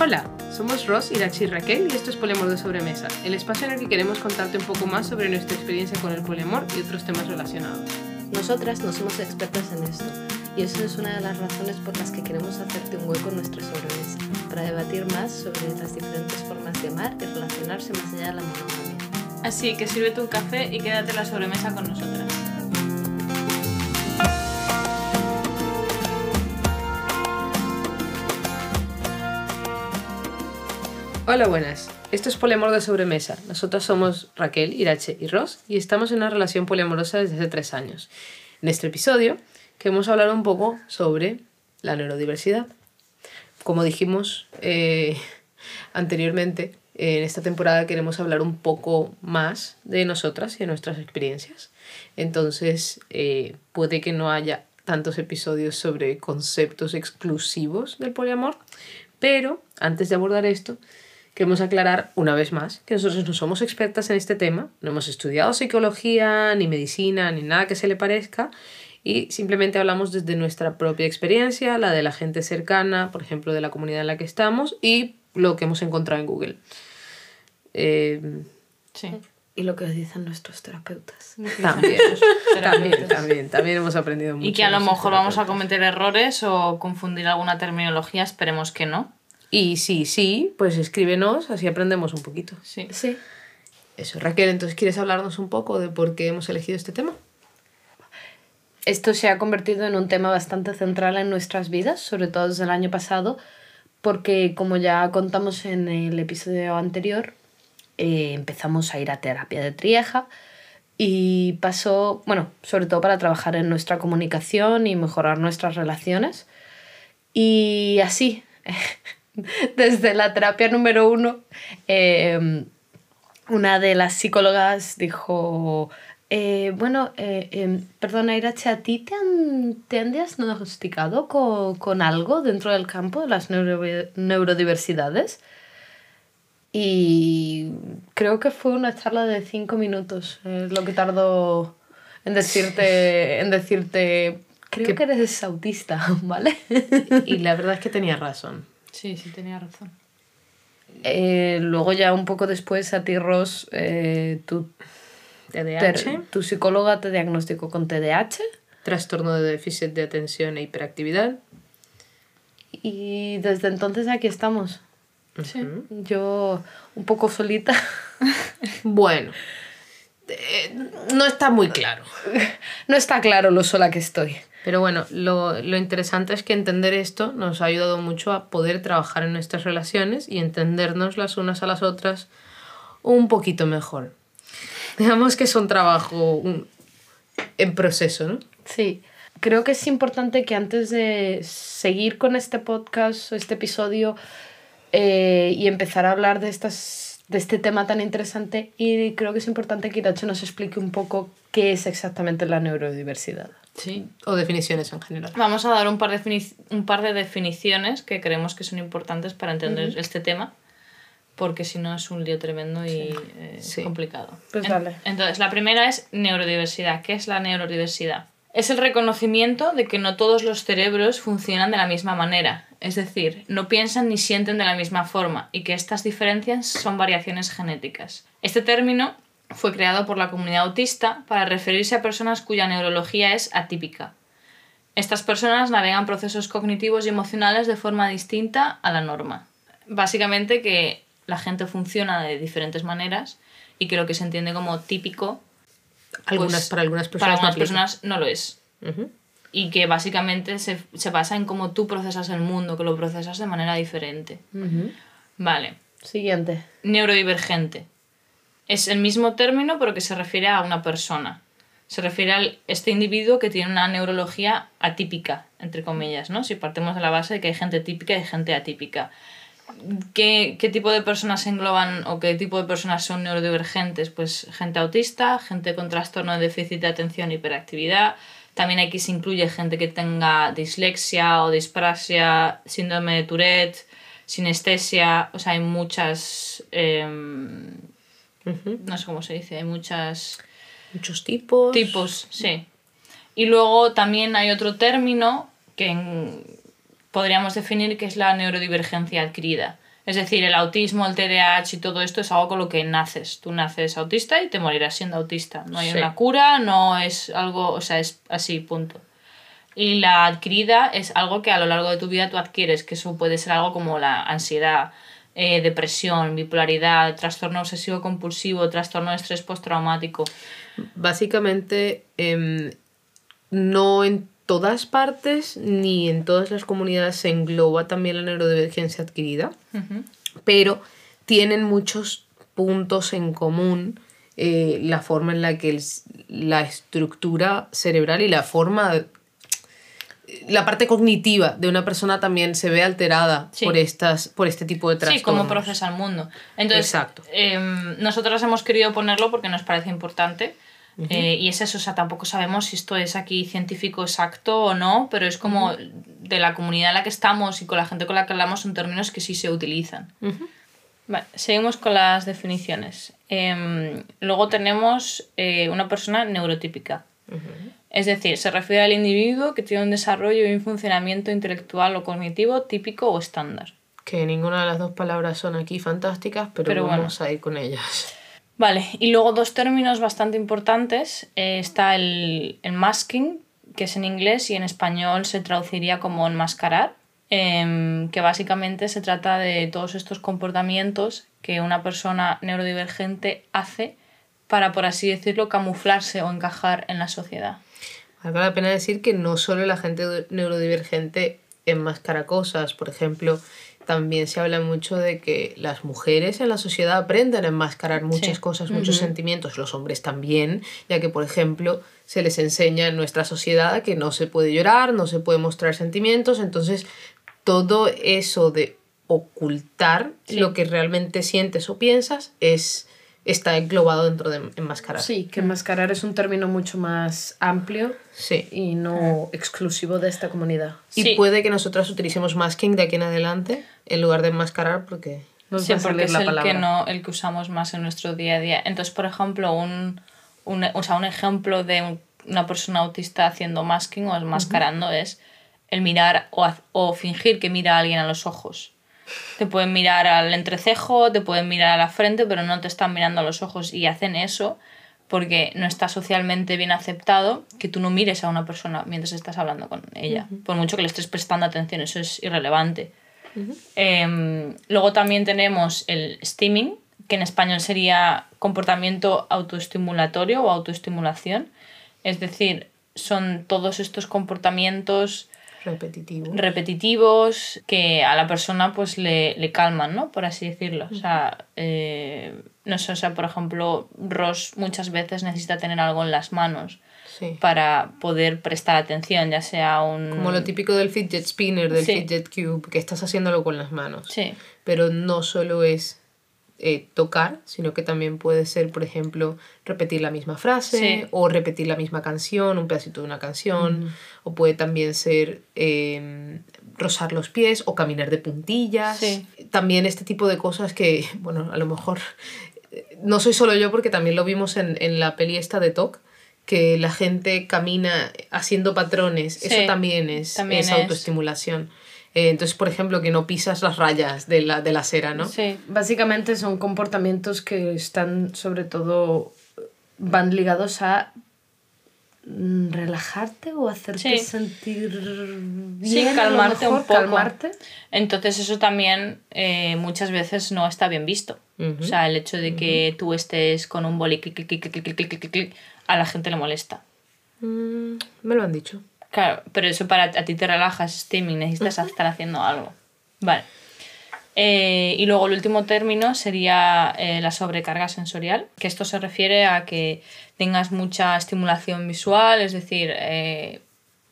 Hola, somos Ross, Irachi y Raquel y esto es Poliamor de Sobremesa, el espacio en el que queremos contarte un poco más sobre nuestra experiencia con el poliamor y otros temas relacionados. Nosotras no somos expertas en esto y eso es una de las razones por las que queremos hacerte un hueco en nuestra sobremesa, para debatir más sobre las diferentes formas de amar y relacionarse más allá de la monogamia. Así que sírvete un café y quédate en la sobremesa con nosotras. Hola, buenas. Esto es Poliamor de Sobremesa. Nosotros somos Raquel, Irache y Ross y estamos en una relación poliamorosa desde hace tres años. En este episodio queremos hablar un poco sobre la neurodiversidad. Como dijimos eh, anteriormente, en esta temporada queremos hablar un poco más de nosotras y de nuestras experiencias. Entonces, eh, puede que no haya tantos episodios sobre conceptos exclusivos del poliamor, pero antes de abordar esto, queremos aclarar una vez más que nosotros no somos expertas en este tema, no hemos estudiado psicología, ni medicina, ni nada que se le parezca, y simplemente hablamos desde nuestra propia experiencia, la de la gente cercana, por ejemplo, de la comunidad en la que estamos, y lo que hemos encontrado en Google. Eh, Sí. Y lo que dicen nuestros terapeutas. también, también, también, también hemos aprendido mucho. Y que a lo mejor vamos a cometer errores o confundir alguna terminología, esperemos que no. Y sí, sí, pues escríbenos, así aprendemos un poquito. Sí. Sí. Eso, Raquel, entonces, ¿quieres hablarnos un poco de por qué hemos elegido este tema? Esto se ha convertido en un tema bastante central en nuestras vidas, sobre todo desde el año pasado, porque como ya contamos en el episodio anterior, eh, empezamos a ir a terapia de trieja y pasó, bueno, sobre todo para trabajar en nuestra comunicación y mejorar nuestras relaciones. Y así, desde la terapia número uno, eh, una de las psicólogas dijo, eh, bueno, eh, eh, perdona Irache, ¿a ti te han, te han diagnosticado con, con algo dentro del campo de las neuro- neurodiversidades? Y creo que fue una charla de cinco minutos, eh, lo que tardó en decirte, en decirte, creo Que- que eres autista, ¿vale? Y la verdad es que tenía razón. Sí, sí, tenía razón. Eh, luego ya un poco después a ti, Ross, eh, tu, TDAH, ter- tu psicóloga te diagnosticó con TDAH trastorno de déficit de atención e hiperactividad. y desde entonces aquí estamos. Sí. Yo un poco solita. Bueno, eh, no está muy claro. No está claro lo sola que estoy. Pero bueno, lo, lo interesante es que entender esto nos ha ayudado mucho a poder trabajar en nuestras relaciones y entendernos las unas a las otras un poquito mejor. Digamos que es un trabajo un- en proceso, ¿no? Sí. Creo que es importante que antes de seguir con este podcast, este episodio, eh, y empezar a hablar de, estas, de este tema tan interesante, y creo que es importante que Irache nos explique un poco qué es exactamente la neurodiversidad. Sí. O definiciones en general. Vamos a dar un par de, un par de definiciones que creemos que son importantes para entender este tema, porque si no es un lío tremendo y eh, Sí. complicado. Pues En- dale. Entonces, la primera es neurodiversidad. ¿Qué es la neurodiversidad? Es el reconocimiento de que no todos los cerebros funcionan de la misma manera, es decir, no piensan ni sienten de la misma forma y que estas diferencias son variaciones genéticas. Este término fue creado por la comunidad autista para referirse a personas cuya neurología es atípica. Estas personas navegan procesos cognitivos y emocionales de forma distinta a la norma. Básicamente que la gente funciona de diferentes maneras y que lo que se entiende como típico Algunas, pues, para algunas para personas. algunas no aplica. personas no lo es. Y que básicamente se, se basa en cómo tú procesas el mundo, que lo procesas de manera diferente. Vale. Siguiente. Neurodivergente. Es el mismo término, pero que se refiere a una persona. Se refiere a este individuo que tiene una neurología atípica, entre comillas, ¿no? Si partimos de la base de que hay gente típica y gente atípica. ¿Qué, qué tipo de personas se engloban o qué tipo de personas son neurodivergentes? Pues gente autista, gente con trastorno de déficit de atención e hiperactividad. También aquí se incluye gente que tenga dislexia o disprasia, síndrome de Tourette, sinestesia. O sea, hay muchas. em, no sé cómo se dice, hay muchas Muchos tipos. tipos, sí. Y luego también hay otro término que en- podríamos definir que es la neurodivergencia adquirida. Es decir, el autismo, el TDAH y todo esto es algo con lo que naces. Tú naces autista y te morirás siendo autista. No hay Sí. una cura, no es algo, o sea, es así, punto. Y la adquirida es algo que a lo largo de tu vida tú adquieres, que eso puede ser algo como la ansiedad, eh, depresión, bipolaridad, trastorno obsesivo compulsivo, trastorno de estrés postraumático. Básicamente, em, no en todas partes ni en todas las comunidades se engloba también la neurodivergencia adquirida, pero tienen muchos puntos en común eh, la forma en la que el la estructura cerebral y la forma, la parte cognitiva de una persona también se ve alterada Sí. por, estas, por este tipo de Sí, trastornos. cómo procesa el mundo. Entonces, Exacto. em, nosotros hemos querido ponerlo porque nos parece importante. Eh, y es eso, o sea, tampoco sabemos si esto es aquí científico exacto o no, pero es como de la comunidad en la que estamos y con la gente con la que hablamos son términos que sí se utilizan. Ujú. Vale, seguimos con las definiciones. Em, luego tenemos eh, una persona neurotípica. Es decir, se refiere al individuo que tiene un desarrollo y un funcionamiento intelectual o cognitivo típico o estándar. Que ninguna de las dos palabras son aquí fantásticas, pero, Pero bueno. vamos a ir con ellas. Vale, y luego dos términos bastante importantes. Eh, está el, el masking, que es en inglés y en español se traduciría como enmascarar, em, que básicamente se trata de todos estos comportamientos que una persona neurodivergente hace para, por así decirlo, camuflarse o encajar en la sociedad. Vale la pena decir que no solo la gente neurodivergente enmascara cosas, por ejemplo, también se habla mucho de que las mujeres en la sociedad aprenden a enmascarar muchas Sí. cosas, muchos sentimientos, los hombres también, ya que, por ejemplo, se les enseña en nuestra sociedad que no se puede llorar, no se puede mostrar sentimientos, entonces todo eso de ocultar Sí. lo que realmente sientes o piensas es está englobado dentro de enmascarar. Sí, que enmascarar es un término mucho más amplio Sí. y no exclusivo de esta comunidad. Y Sí. puede que nosotras utilicemos masking de aquí en adelante en lugar de enmascarar porque... Nos Sí, porque es la el que, palabra. no, el que usamos más en nuestro día a día. Entonces, por ejemplo, un, un, o sea, un ejemplo de un- una persona autista haciendo masking o enmascarando es el mirar o, o fingir que mira a alguien a los ojos. Te pueden mirar al entrecejo, te pueden mirar a la frente, pero no te están mirando a los ojos y hacen eso porque no está socialmente bien aceptado que tú no mires a una persona mientras estás hablando con ella. Por mucho que le estés prestando atención, eso es irrelevante. Em, luego también tenemos el steaming, que en español sería comportamiento autoestimulatorio o autoestimulación. Es decir, son todos estos comportamientos Repetitivo. repetitivos que a la persona pues le, le calman, ¿no? Por así decirlo. O sea, eh, no sé, o sea, por ejemplo, Ross muchas veces necesita tener algo en las manos sí. para poder prestar atención, ya sea un... Como lo típico del fidget spinner, del Sí. fidget cube, que estás haciéndolo con las manos. Sí, Pero no solo es eh, tocar, sino que también puede ser, por ejemplo, repetir la misma frase Sí. o repetir la misma canción, un pedacito de una canción, o puede también ser eh, rozar los pies o caminar de puntillas. Sí. También este tipo de cosas que, bueno, a lo mejor no soy solo yo porque también lo vimos en, en la peli esta de Talk, que la gente camina haciendo patrones, eso también es, también es es. autoestimulación. Eh, entonces, por ejemplo, que no pisas las rayas de la, de la acera, ¿no? Sí, básicamente son comportamientos que están sobre todo, van ligados a mm, relajarte o hacerte sentir bien, sí, calmarte un poco. Entonces eso también eh, muchas veces no está bien visto. O sea, el hecho de que tú estés con un boli clic, clic, clic, clic, clic, clic, clic, a la gente le molesta. Mm, me lo han dicho. Claro, pero eso para a ti te relajas, steaming, necesitas estar haciendo algo. Vale. Eh, y luego el último término sería eh, la sobrecarga sensorial, que esto se refiere a que tengas mucha estimulación visual, es decir, eh,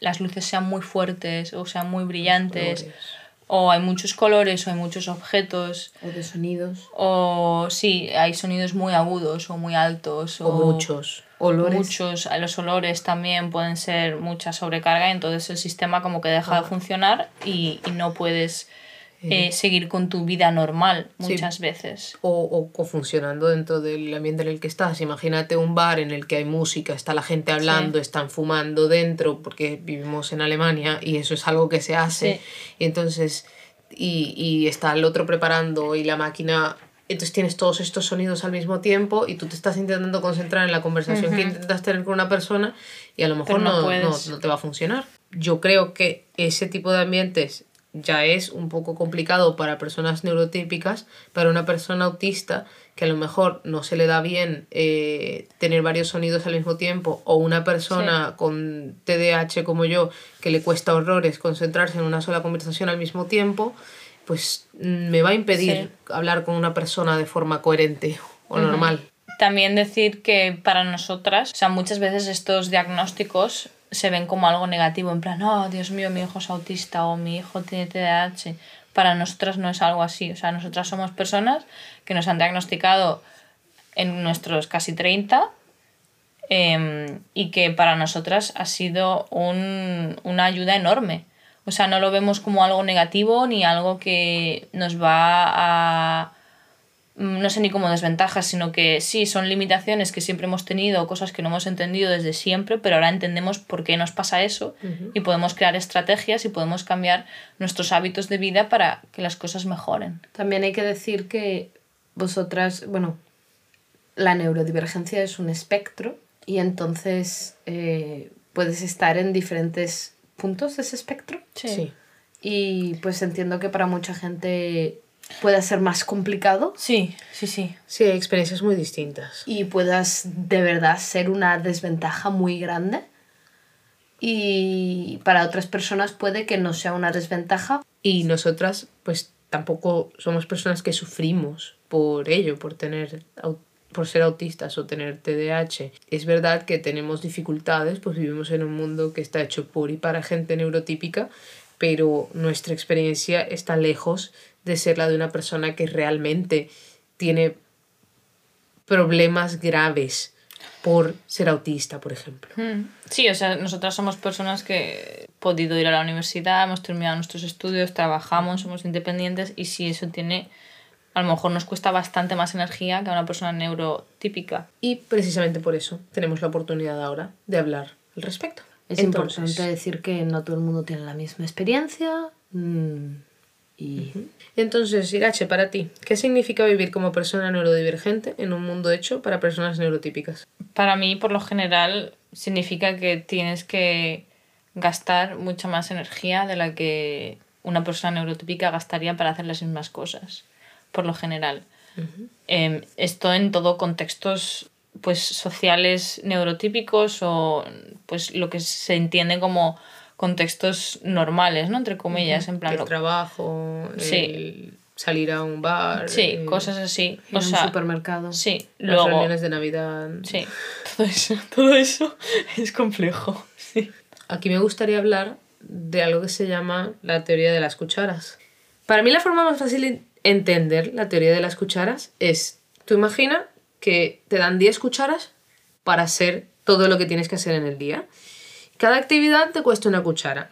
las luces sean muy fuertes o sean muy brillantes, Colores. o hay muchos colores o hay muchos objetos, O de sonidos. o sí, hay sonidos muy agudos o muy altos, O muchos. Olores. Muchos, los olores también pueden ser mucha sobrecarga, entonces el sistema como que deja de funcionar y, y no puedes eh, seguir con tu vida normal Sí. muchas veces. O, o, o funcionando dentro del ambiente en el que estás. Imagínate un bar en el que hay música, está la gente hablando, están fumando dentro, porque vivimos en Alemania y eso es algo que se hace. Sí. Y entonces y, y está el otro preparando y la máquina entonces tienes todos estos sonidos al mismo tiempo y tú te estás intentando concentrar en la conversación que intentas tener con una persona y a lo mejor no no, no, no te va a funcionar. Yo creo que ese tipo de ambientes ya es un poco complicado para personas neurotípicas, para una persona autista que a lo mejor no se le da bien eh, tener varios sonidos al mismo tiempo o una persona con TDAH como yo que le cuesta horrores concentrarse en una sola conversación al mismo tiempo, pues me va a impedir hablar con una persona de forma coherente o normal. También decir que para nosotras, o sea, muchas veces estos diagnósticos se ven como algo negativo, en plan, oh, Dios mío, mi hijo es autista o mi hijo tiene TDAH. Para nosotras no es algo así, o sea, nosotras somos personas que nos han diagnosticado en nuestros casi 30 em, y que para nosotras ha sido un- una ayuda enorme. O sea, no lo vemos como algo negativo ni algo que nos va a mm, no sé ni como desventajas, sino que sí, son limitaciones que siempre hemos tenido, cosas que no hemos entendido desde siempre, pero ahora entendemos por qué nos pasa eso y podemos crear estrategias y podemos cambiar nuestros hábitos de vida para que las cosas mejoren. También hay que decir que vosotras, bueno, la neurodivergencia es un espectro y entonces eh, puedes estar en diferentes puntos de ese espectro. Sí. Y pues entiendo que para mucha gente pueda ser más complicado Sí, sí, sí. Sí, hay experiencias muy distintas. y puedas de verdad ser una desventaja muy grande. Y para otras personas puede que no sea una desventaja. Y nosotras, pues tampoco somos personas que sufrimos por ello, por tener por ser autistas o tener TDAH. Es verdad que tenemos dificultades, pues vivimos en un mundo que está hecho por y para gente neurotípica, pero nuestra experiencia está lejos de ser la de una persona que realmente tiene problemas graves por ser autista, por ejemplo. Mm. Sí, o sea, nosotras somos personas que hemos podido ir a la universidad, hemos terminado nuestros estudios, trabajamos, somos independientes y si eso tiene, a lo mejor nos cuesta bastante más energía que a una persona neurotípica. Y precisamente por eso tenemos la oportunidad ahora de hablar al respecto. Es Entonces, importante decir que no todo el mundo tiene la misma experiencia. mm, y Entonces, Irache, para ti, ¿qué significa vivir como persona neurodivergente en un mundo hecho para personas neurotípicas? Para mí, por lo general, significa que tienes que gastar mucha más energía de la que una persona neurotípica gastaría para hacer las mismas cosas, por lo general. Em, esto en todo contextos pues sociales neurotípicos o pues lo que se entiende como contextos normales, ¿no? Entre comillas, en plan... El lo- trabajo, Sí. el salir a un bar, Sí, cosas así. O un sea, supermercado. sí, las luego... reuniones de Navidad. Sí, todo eso, todo eso es complejo. Sí. Aquí me gustaría hablar de algo que se llama la teoría de las cucharas. Para mí la forma más fácil entender la teoría de las cucharas es, tú imagina que te dan 10 cucharas para hacer todo lo que tienes que hacer en el día. Cada actividad te cuesta una cuchara.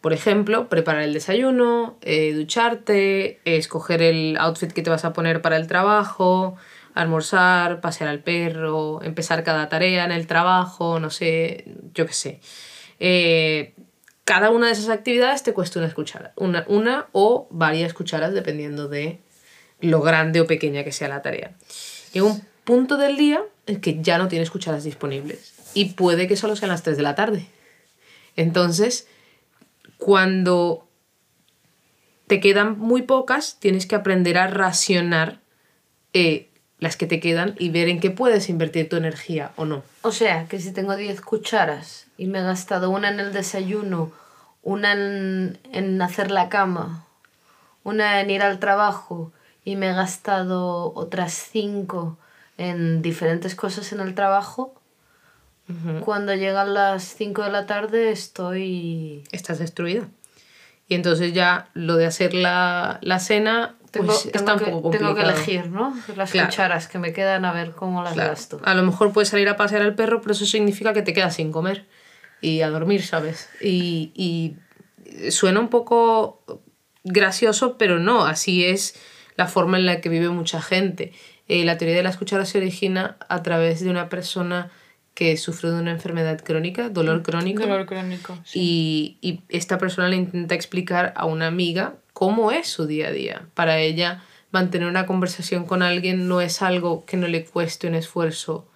Por ejemplo, preparar el desayuno, eh, ducharte, escoger el outfit que te vas a poner para el trabajo, almorzar, pasear al perro, empezar cada tarea en el trabajo, no sé, yo qué sé. Eh, cada una de esas actividades te cuesta una cuchara, una, una o varias cucharas dependiendo de lo grande o pequeña que sea la tarea. Llega un punto del día en que ya no tienes cucharas disponibles y puede que solo sean las 3 de la tarde. Entonces, cuando te quedan muy pocas, tienes que aprender a racionar eh, las que te quedan y ver en qué puedes invertir tu energía o no. O sea, que si tengo 10 cucharas y me he gastado una en el desayuno, una en, en hacer la cama, una en ir al trabajo y me he gastado otras 5 en diferentes cosas en el trabajo, cuando llegan las 5 de la tarde estoy... Estás destruida. Y entonces ya lo de hacer la, la cena Tengo, pues, tengo está un que, poco tengo complicado. que elegir, ¿no? Las Claro. cucharas que me quedan a ver cómo las Claro. gasto. A lo mejor puedes salir a pasear al perro, pero eso significa que te quedas sin comer y a dormir, ¿sabes? Y, y suena un poco gracioso, pero no, así es la forma en la que vive mucha gente. Eh, la teoría de las cucharas se origina a través de una persona que sufre de una enfermedad crónica, dolor crónico, Dolor crónico. sí. y, y esta persona le intenta explicar a una amiga cómo es su día a día. Para ella, mantener una conversación con alguien no es algo que no le cueste un esfuerzo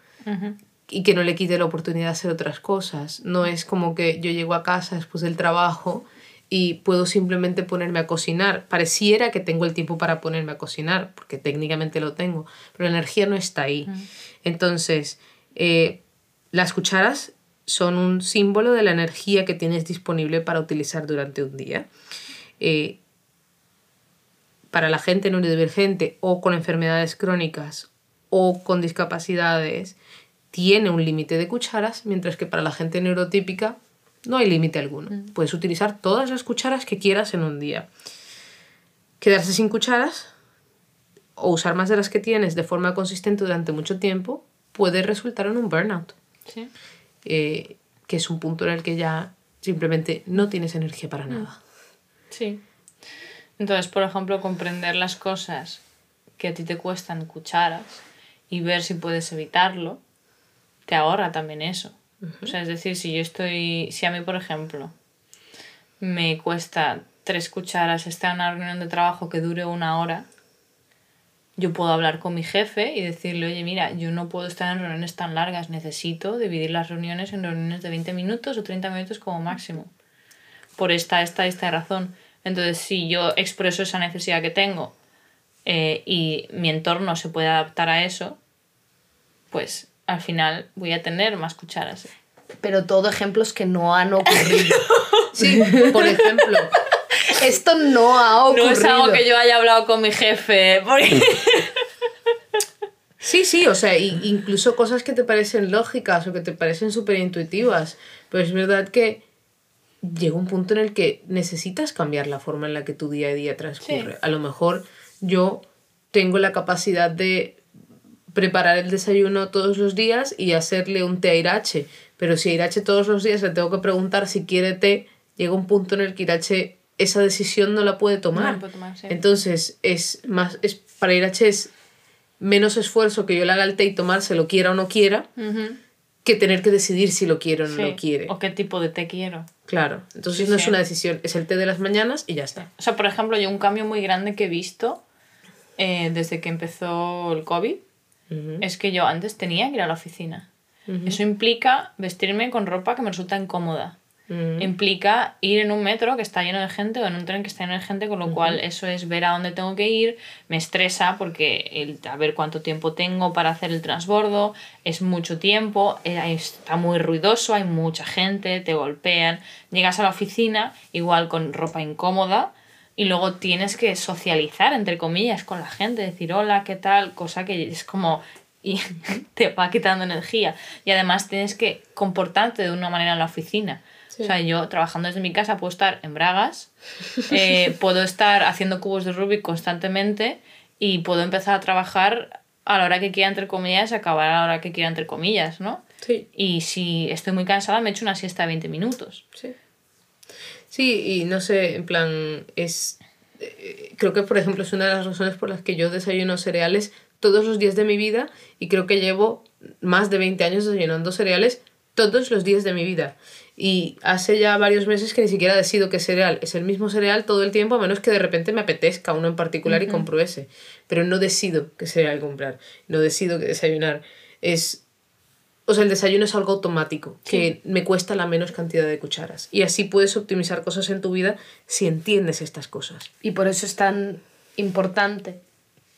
y que no le quite la oportunidad de hacer otras cosas. No es como que yo llego a casa después del trabajo y puedo simplemente ponerme a cocinar. Pareciera que tengo el tiempo para ponerme a cocinar, porque técnicamente lo tengo, pero la energía no está ahí. Entonces, eh, las cucharas son un símbolo de la energía que tienes disponible para utilizar durante un día. Eh, para la gente neurodivergente o con enfermedades crónicas o con discapacidades, tiene un límite de cucharas, mientras que para la gente neurotípica no hay límite alguno. Mm. Puedes utilizar todas las cucharas que quieras en un día. Quedarse sin cucharas o usar más de las que tienes de forma consistente durante mucho tiempo puede resultar en un burnout. Sí. Eh, que es un punto en el que ya simplemente no tienes energía para nada. Sí. Entonces, por ejemplo, comprender las cosas que a ti te cuestan cucharas y ver si puedes evitarlo, te ahorra también eso. O sea, es decir, si yo estoy, si a mí, por ejemplo, me cuesta tres cucharas estar en una reunión de trabajo que dure una hora, yo puedo hablar con mi jefe y decirle, oye, mira, yo no puedo estar en reuniones tan largas, necesito dividir las reuniones en reuniones de 20 minutos o 30 minutos como máximo. Por esta, esta, esta razón. Entonces, si yo expreso esa necesidad que tengo eh, y mi entorno se puede adaptar a eso, pues al final voy a tener más cucharas. Pero todo ejemplos que no han ocurrido. sí, por ejemplo. Esto no ha ocurrido. No es algo que yo haya hablado con mi jefe. Sí, sí, o sea, incluso cosas que te parecen lógicas o que te parecen súper intuitivas. Pero es verdad que llega un punto en el que necesitas cambiar la forma en la que tu día a día transcurre. A lo mejor yo tengo la capacidad de preparar el desayuno todos los días y hacerle un té a Irache. Pero si a Irache todos los días le tengo que preguntar si quiere té, llega un punto en el que Irache esa decisión no la puede tomar. Entonces, es más, es, para Irache es menos esfuerzo que yo le haga el té y tomárselo, quiera o no quiera, que tener que decidir si lo quiero o no lo quiere. O qué tipo de té quiero. Claro, entonces no es una decisión, es el té de las mañanas y ya está. O sea, por ejemplo, yo un cambio muy grande que he visto eh, desde que empezó el COVID es que yo antes tenía que ir a la oficina. Eso implica vestirme con ropa que me resulta incómoda. Implica ir en un metro que está lleno de gente o en un tren que está lleno de gente, con lo cual eso es ver a dónde tengo que ir, me estresa porque el, a ver cuánto tiempo tengo para hacer el transbordo, es mucho tiempo, eh, está muy ruidoso, hay mucha gente, te golpean, llegas a la oficina igual con ropa incómoda, y luego tienes que socializar, entre comillas, con la gente, decir hola, ¿qué tal? Cosa que es como y te va quitando energía. Y además tienes que comportarte de una manera en la oficina. O sea, yo trabajando desde mi casa puedo estar en bragas, eh, puedo estar haciendo cubos de Rubik constantemente y puedo empezar a trabajar a la hora que quiera, entre comillas, y acabar a la hora que quiera, entre comillas, ¿no? Sí. Y si estoy muy cansada, me echo una siesta de 20 minutos. Sí. Sí, y no sé, en plan, es... Eh, creo que, por ejemplo, es una de las razones por las que yo desayuno cereales todos los días de mi vida y creo que llevo más de 20 años desayunando cereales todos los días de mi vida. Y hace ya varios meses que ni siquiera decido qué cereal es el mismo cereal todo el tiempo, a menos que de repente me apetezca uno en particular y compro ese. Pero no decido qué cereal comprar, no decido qué desayunar. Es o sea, el desayuno es algo automático, que me cuesta la menos cantidad de cucharas. Y así puedes optimizar cosas en tu vida si entiendes estas cosas. Y por eso es tan importante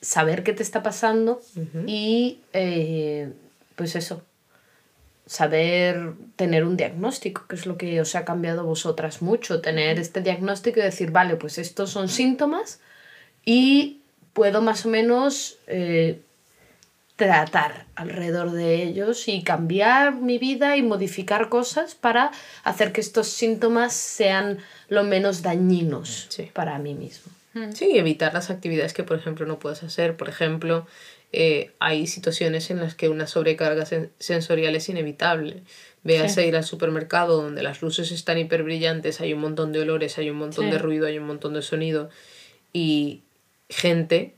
saber qué te está pasando y, eh, pues eso, saber tener un diagnóstico, que es lo que os ha cambiado vosotras mucho, tener este diagnóstico y decir, vale, pues estos son síntomas y puedo más o menos... Eh, tratar alrededor de ellos y cambiar mi vida y modificar cosas para hacer que estos síntomas sean lo menos dañinos para mí mismo. Sí, evitar las actividades que, por ejemplo, no puedes hacer. Por ejemplo, eh, hay situaciones en las que una sobrecarga sensorial es inevitable. Veas ir al supermercado donde las luces están hiper brillantes, hay un montón de olores, hay un montón de ruido, hay un montón de sonido y gente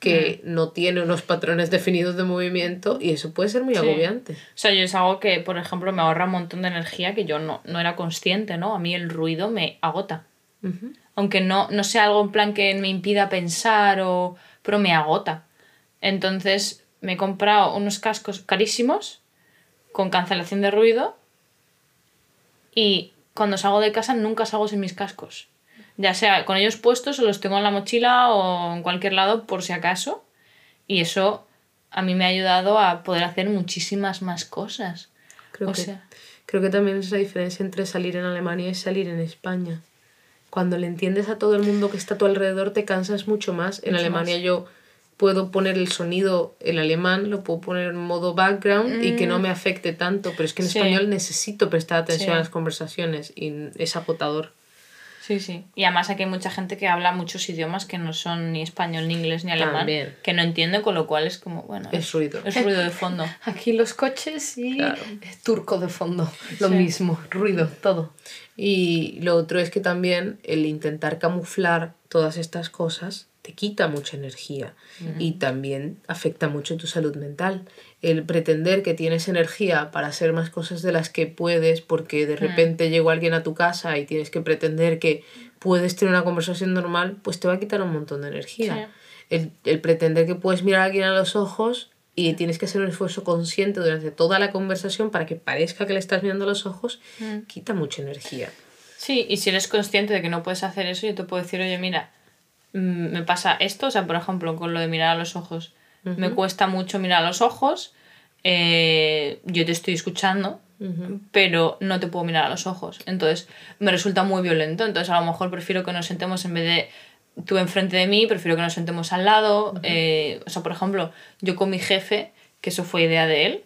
que mm. no tiene unos patrones definidos de movimiento y eso puede ser muy agobiante. O sea, yo es algo que, por ejemplo, me ahorra un montón de energía que yo no, no era consciente, ¿no? A mí el ruido me agota. aunque no, no sea algo en plan que me impida pensar o... pero me agota. Entonces me he comprado unos cascos carísimos con cancelación de ruido y cuando salgo de casa nunca salgo sin mis cascos. Ya sea con ellos puestos o los tengo en la mochila o en cualquier lado por si acaso. Y eso a mí me ha ayudado a poder hacer muchísimas más cosas. Creo, o que, sea, creo que también es la diferencia entre salir en Alemania y salir en España. Cuando le entiendes a todo el mundo que está a tu alrededor, te cansas mucho más. En Mucho Alemania más. yo puedo poner el sonido en alemán, lo puedo poner en modo background y que no me afecte tanto, pero es que en Mm. Sí. español necesito prestar atención Sí. a las conversaciones y es agotador. Sí, sí. Y además aquí hay mucha gente que habla muchos idiomas que no son ni español, ni inglés, ni alemán, También. que no entiende, con lo cual es como, bueno, Es ruido. Es ruido de fondo. Aquí los coches y Claro. turco de fondo. Lo Sí. mismo, ruido, todo. Y lo otro es que también el intentar camuflar todas estas cosas te quita mucha energía y también afecta mucho tu salud mental. El pretender que tienes energía para hacer más cosas de las que puedes porque de repente llegó alguien a tu casa y tienes que pretender que puedes tener una conversación normal, pues te va a quitar un montón de energía. El, el pretender que puedes mirar a alguien a los ojos y tienes que hacer un esfuerzo consciente durante toda la conversación para que parezca que le estás mirando a los ojos, quita mucha energía. Sí, y si eres consciente de que no puedes hacer eso, yo te puedo decir, oye, mira, me pasa esto, o sea, por ejemplo, con lo de mirar a los ojos. Me cuesta mucho mirar a los ojos, eh, yo te estoy escuchando, pero no te puedo mirar a los ojos. Entonces, me resulta muy violento. Entonces, a lo mejor prefiero que nos sentemos en vez de tú enfrente de mí, prefiero que nos sentemos al lado. eh, o sea, por ejemplo, yo con mi jefe, que eso fue idea de él,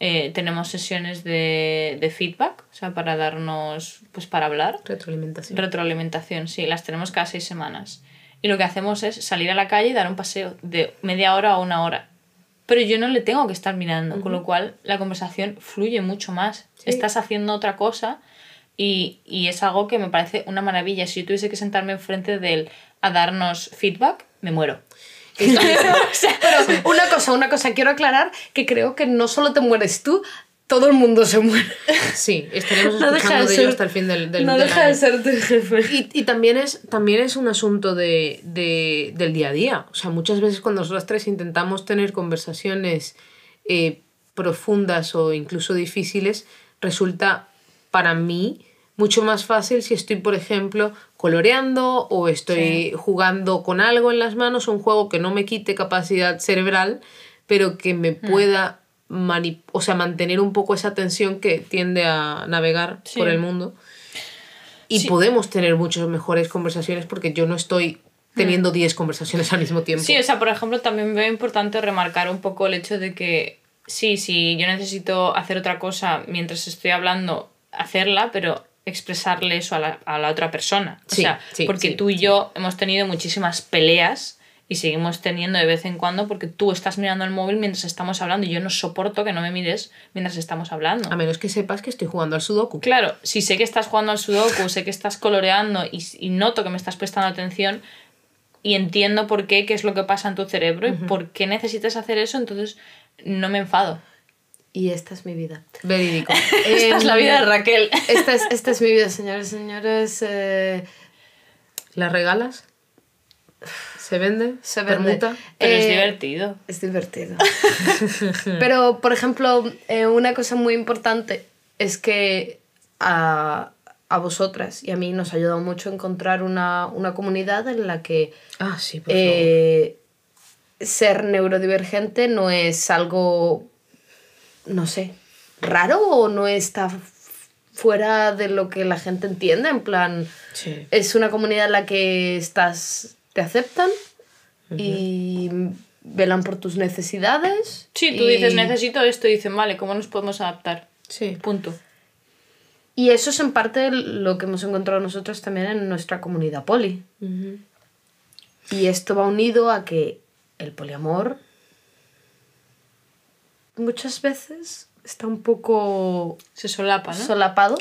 eh, tenemos sesiones de, de feedback, o sea, para darnos, pues para hablar. Retroalimentación. Retroalimentación, sí, las tenemos cada seis semanas. Y lo que hacemos es salir a la calle y dar un paseo de media hora a una hora. Pero yo no le tengo que estar mirando, con lo cual la conversación fluye mucho más. Estás haciendo otra cosa y, y es algo que me parece una maravilla. Si yo tuviese que sentarme enfrente de él a darnos feedback, me muero. Pero una cosa, una cosa, quiero aclarar que creo que no solo te mueres tú, todo el mundo se muere. Sí, estaremos No escuchando de de, ser- ello hasta el fin del, del no del deja de ser tu jefe. Y, y también, es, también es un asunto de, de- del día a día. O sea, muchas veces cuando nosotros tres intentamos tener conversaciones eh, profundas o incluso difíciles, resulta para mí mucho más fácil si estoy, por ejemplo, coloreando o estoy jugando con algo en las manos, un juego que no me quite capacidad cerebral, pero que me pueda mani- o sea, mantener un poco esa tensión que tiende a navegar Sí. por el mundo. Y Sí. podemos tener muchas mejores conversaciones porque yo no estoy teniendo 10 conversaciones al mismo tiempo. Sí, o sea, por ejemplo, también veo importante remarcar un poco el hecho de que sí, sí, yo necesito hacer otra cosa mientras estoy hablando, hacerla, pero expresarle eso a la, a la otra persona. O Sí, sea, sí, porque tú y yo hemos tenido muchísimas peleas y seguimos teniendo de vez en cuando porque tú estás mirando el móvil mientras estamos hablando y yo no soporto que no me mires mientras estamos hablando. A menos que sepas que estoy jugando al sudoku. Claro, si sé que estás jugando al sudoku, sé que estás coloreando y, y noto que me estás prestando atención y entiendo por qué, qué es lo que pasa en tu cerebro y por qué necesitas hacer eso, entonces no me enfado. Y esta es mi vida. Verídico. Esta es la vida de Raquel. Esta es, esta es mi vida, señores y señores. eh, ¿Las regalas? ¿Se vende? Se vende. ¿Permuta? Pero es Eh, divertido. Es divertido. Pero, por ejemplo, eh, una cosa muy importante es que a, a vosotras y a mí nos ha ayudado mucho encontrar una, una comunidad en la que Ah, sí, por favor. eh, ser neurodivergente no es algo, no sé, raro o no está fuera de lo que la gente entiende. En plan, Sí. es una comunidad en la que estás, te aceptan y velan por tus necesidades. Sí, tú y- dices necesito esto y dicen, vale, ¿cómo nos podemos adaptar? Sí. Punto. Y eso es en parte lo que hemos encontrado nosotros también en nuestra comunidad poli. Ujú. Y esto va unido a que el poliamor muchas veces está un poco Se solapa, ¿no? solapado.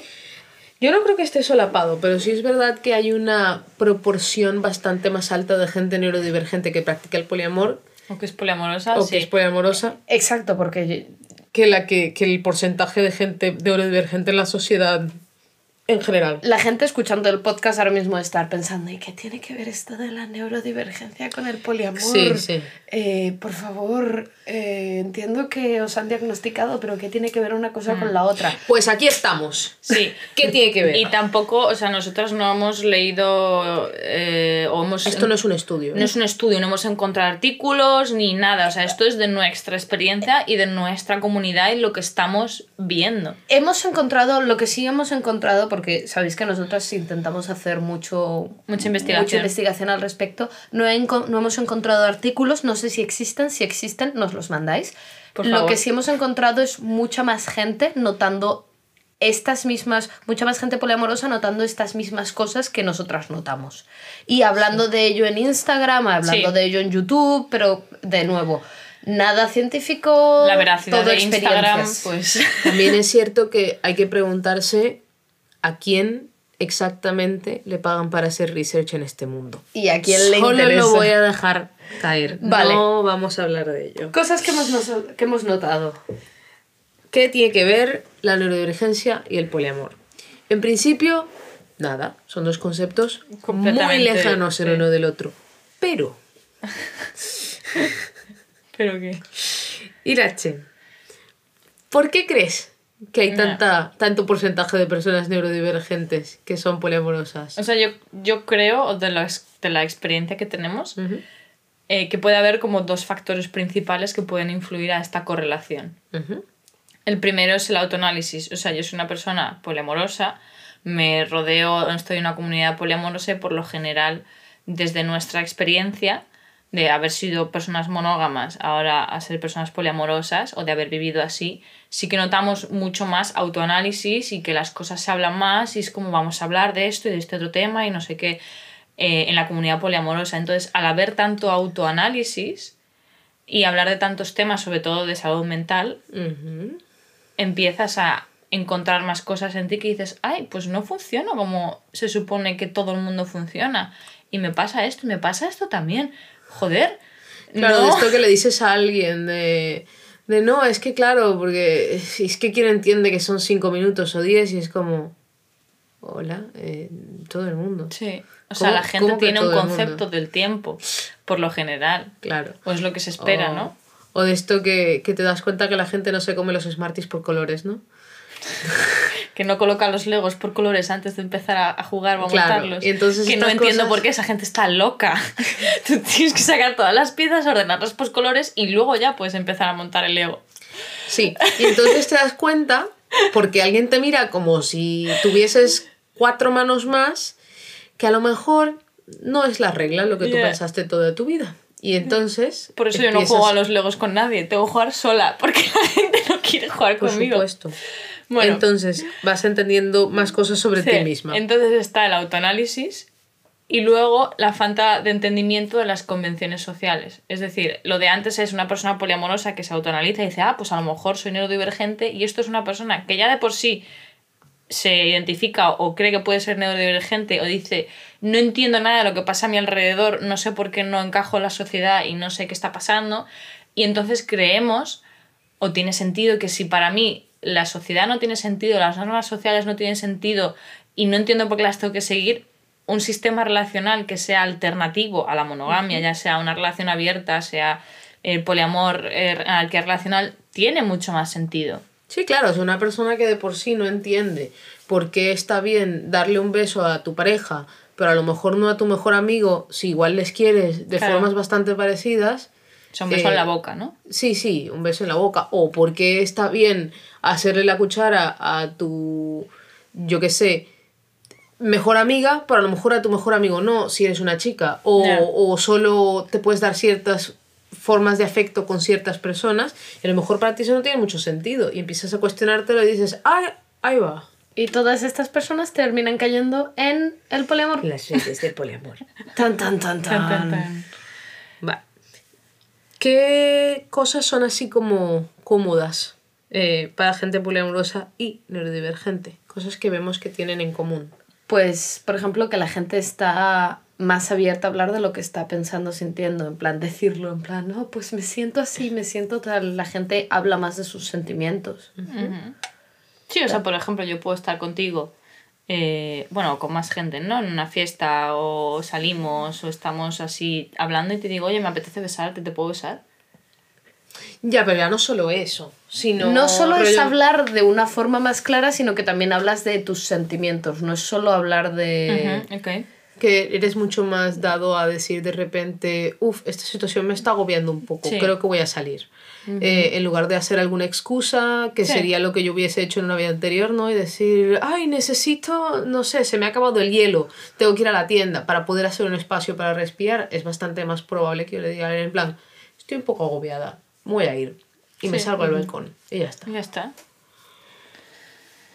Yo no creo que esté solapado, pero sí es verdad que hay una proporción bastante más alta de gente neurodivergente que practica el poliamor o que es poliamorosa, o sí. que es poliamorosa Exacto, porque que, la que, que el porcentaje de gente neurodivergente en la sociedad En general. La gente escuchando el podcast ahora mismo estar pensando, ¿y qué tiene que ver esto de la neurodivergencia con el poliamor? Sí, sí. Eh, por favor, eh, entiendo que os han diagnosticado, pero ¿qué tiene que ver una cosa con la otra? Pues aquí estamos. Sí. ¿Qué tiene que ver? Y tampoco, o sea, nosotras no hemos leído eh, o hemos... Esto no es un estudio. No es un estudio, no hemos encontrado artículos ni nada. O sea, esto es de nuestra experiencia y de nuestra comunidad y lo que estamos viendo. Hemos encontrado, lo que sí hemos encontrado, porque sabéis que nosotras intentamos hacer mucho, Mucha investigación. mucha investigación al respecto, no, he no hemos encontrado artículos, no sé si existen, si existen, nos los mandáis. Por lo favor. que sí hemos encontrado es mucha más gente notando estas mismas, mucha más gente poliamorosa notando estas mismas cosas que nosotras notamos. Y hablando de ello en Instagram, hablando Sí. de ello en YouTube, pero de nuevo, nada científico, La veracidad todo de Instagram, pues... También es cierto que hay que preguntarse a quién exactamente le pagan para hacer research en este mundo. ¿Y a quién le Solo interesa? lo voy a dejar caer. Vale. No vamos a hablar de ello. Cosas que hemos, nos- que hemos notado. ¿Qué tiene que ver la neurodivergencia y el poliamor? En principio, nada. Son dos conceptos muy lejanos el sí. uno del otro. Pero, ¿Pero qué? Irache, ¿por qué crees que hay tanta, tanto porcentaje de personas neurodivergentes que son poliamorosas? O sea, yo, yo creo, de la, de la experiencia que tenemos, eh, que puede haber como dos factores principales que pueden influir a esta correlación. El primero es el autoanálisis. O sea, yo soy una persona poliamorosa, me rodeo, estoy en una comunidad poliamorosa y por lo general, desde nuestra experiencia de haber sido personas monógamas ahora a ser personas poliamorosas o de haber vivido así, sí que notamos mucho más autoanálisis y que las cosas se hablan más y es como vamos a hablar de esto y de este otro tema y no sé qué eh, en la comunidad poliamorosa. Entonces, al haber tanto autoanálisis y hablar de tantos temas, sobre todo de salud mental, empiezas a encontrar más cosas en ti que dices, ay, pues no funciona como se supone que todo el mundo funciona. Y me pasa esto, y me pasa esto también. Joder. Claro, no. de esto que le dices a alguien de, de no, es que claro, porque es que quien entiende que son cinco minutos o diez y es como, hola, eh, todo el mundo. Sí. O sea, ¿Cómo- la gente tiene un concepto del tiempo, por lo general. Claro. O es lo que se espera, o, ¿no? O de esto que, que te das cuenta que la gente no se come los Smarties por colores, ¿no? Que no coloca los legos por colores antes de empezar a, a jugar o a Claro, montarlos. y entonces que no entiendo cosas- por qué esa gente está loca. Tú tienes que sacar todas las piezas, ordenarlas por colores y luego ya puedes empezar a montar el lego. Sí, y entonces te das cuenta porque alguien te mira como si tuvieses cuatro manos más, que a lo mejor no es la regla lo que tú Yeah. pensaste toda tu vida. Y entonces... Por eso yo no juego a los legos con nadie, tengo que jugar sola, porque la gente no quiere jugar Por conmigo. supuesto. Bueno, Entonces vas entendiendo más cosas sobre sí, ti misma. Entonces está el autoanálisis y luego la falta de entendimiento de las convenciones sociales. Es decir, lo de antes es una persona poliamorosa que se autoanaliza y dice, ah, pues a lo mejor soy neurodivergente y esto es una persona que ya de por sí se identifica o cree que puede ser neurodivergente o dice no entiendo nada de lo que pasa a mi alrededor, no sé por qué no encajo en la sociedad y no sé qué está pasando y entonces creemos o tiene sentido que si para mí la sociedad no tiene sentido, las normas sociales no tienen sentido y no entiendo por qué las tengo que seguir, un sistema relacional que sea alternativo a la monogamia, ya sea una relación abierta, sea el poliamor, eh, anarquía relacional, tiene mucho más sentido. Sí, claro, es una persona que de por sí no entiende por qué está bien darle un beso a tu pareja, pero a lo mejor no a tu mejor amigo, si igual les quieres de Claro. formas bastante parecidas. Son beso Eh, en la boca, ¿no? Sí, sí, un beso en la boca. O por qué está bien hacerle la cuchara a tu, yo qué sé, mejor amiga, pero a lo mejor a tu mejor amigo no, si eres una chica. O, o solo te puedes dar ciertas formas de afecto con ciertas personas y a lo mejor para ti eso no tiene mucho sentido y empiezas a cuestionártelo y dices, ah, ahí va. Y todas estas personas terminan cayendo en el poliamor. Las redes del poliamor. Tan, tan, tan, tan. Tan, tan, tan. Va. ¿Qué cosas son así como cómodas eh, para gente poliamorosa y neurodivergente? Cosas que vemos que tienen en común. Pues, por ejemplo, que la gente está más abierta a hablar de lo que está pensando, sintiendo, en plan decirlo, en plan, no, pues me siento así, me siento tal. La gente habla más de sus sentimientos. Sí, o sea, por ejemplo, yo puedo estar contigo eh, bueno, con más gente, ¿no? En una fiesta o salimos o estamos así hablando y te digo, oye, me apetece besarte, ¿te puedo besar? Ya, pero ya no solo eso, sino... No solo es hablar de una forma más clara, sino que también hablas de tus sentimientos. No es solo hablar de... Ujú, ok. Que eres mucho más dado a decir de repente, uff, esta situación me está agobiando un poco, Sí. creo que voy a salir. Eh, en lugar de hacer alguna excusa, que Sí. sería lo que yo hubiese hecho en una vida anterior, ¿no? Y decir, ay, necesito, no sé, se me ha acabado el hielo, tengo que ir a la tienda para poder hacer un espacio para respirar, es bastante más probable que yo le diga en plan, estoy un poco agobiada, voy a ir. Y me salgo al balcón. Y ya está. Ya está.